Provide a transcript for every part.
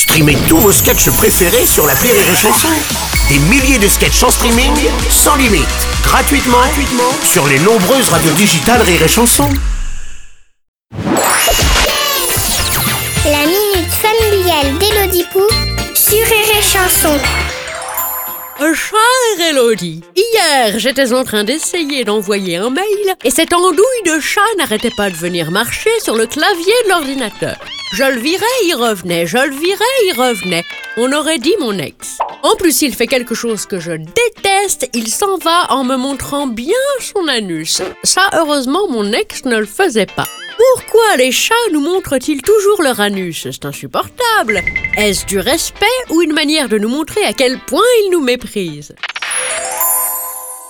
Streamez tous vos sketchs préférés sur la Rire et Chanson. Des milliers de sketchs en streaming, sans limite, gratuitement, gratuitement sur les nombreuses radios digitales Rire et Chanson. La minute familiale d'Élodie Pou sur Rire et Chanson. Chère Elodie, hier j'étais en train d'essayer d'envoyer un mail et cette andouille de chat n'arrêtait pas de venir marcher sur le clavier de l'ordinateur. Je le virais, il revenait, je le virais, il revenait. On aurait dit mon ex. En plus, il fait quelque chose que je déteste, il s'en va en me montrant bien son anus. Ça, heureusement, mon ex ne le faisait pas. Pourquoi les chats nous montrent-ils toujours leur anus? C'est insupportable. Est-ce du respect ou une manière de nous montrer à quel point ils nous méprisent?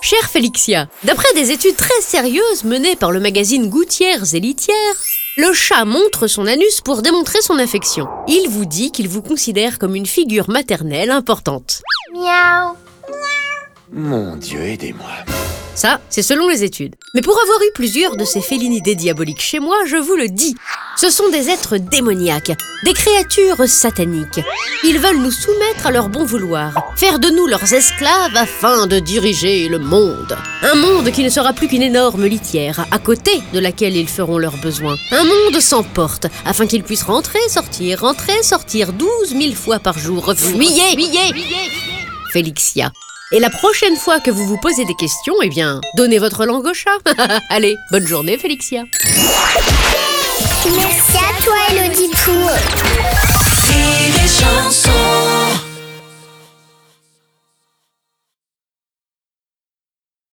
Chère Félixia, d'après des études très sérieuses menées par le magazine Gouttières et Litières, le chat montre son anus pour démontrer son affection. Il vous dit qu'il vous considère comme une figure maternelle importante. Miaou. Mon Dieu, aidez-moi. Ça, c'est selon les études. Mais pour avoir eu plusieurs de ces félinidés diaboliques chez moi, je vous le dis, ce sont des êtres démoniaques, des créatures sataniques. Ils veulent nous soumettre à leur bon vouloir, faire de nous leurs esclaves afin de diriger le monde. Un monde qui ne sera plus qu'une énorme litière, à côté de laquelle ils feront leurs besoins. Un monde sans porte, afin qu'ils puissent rentrer, sortir, rentrer, sortir douze mille fois par jour. Fuyez, fuyez Félixia. Et la prochaine fois que vous vous posez des questions, eh bien, donnez votre langue au chat. Allez, bonne journée, Félixia.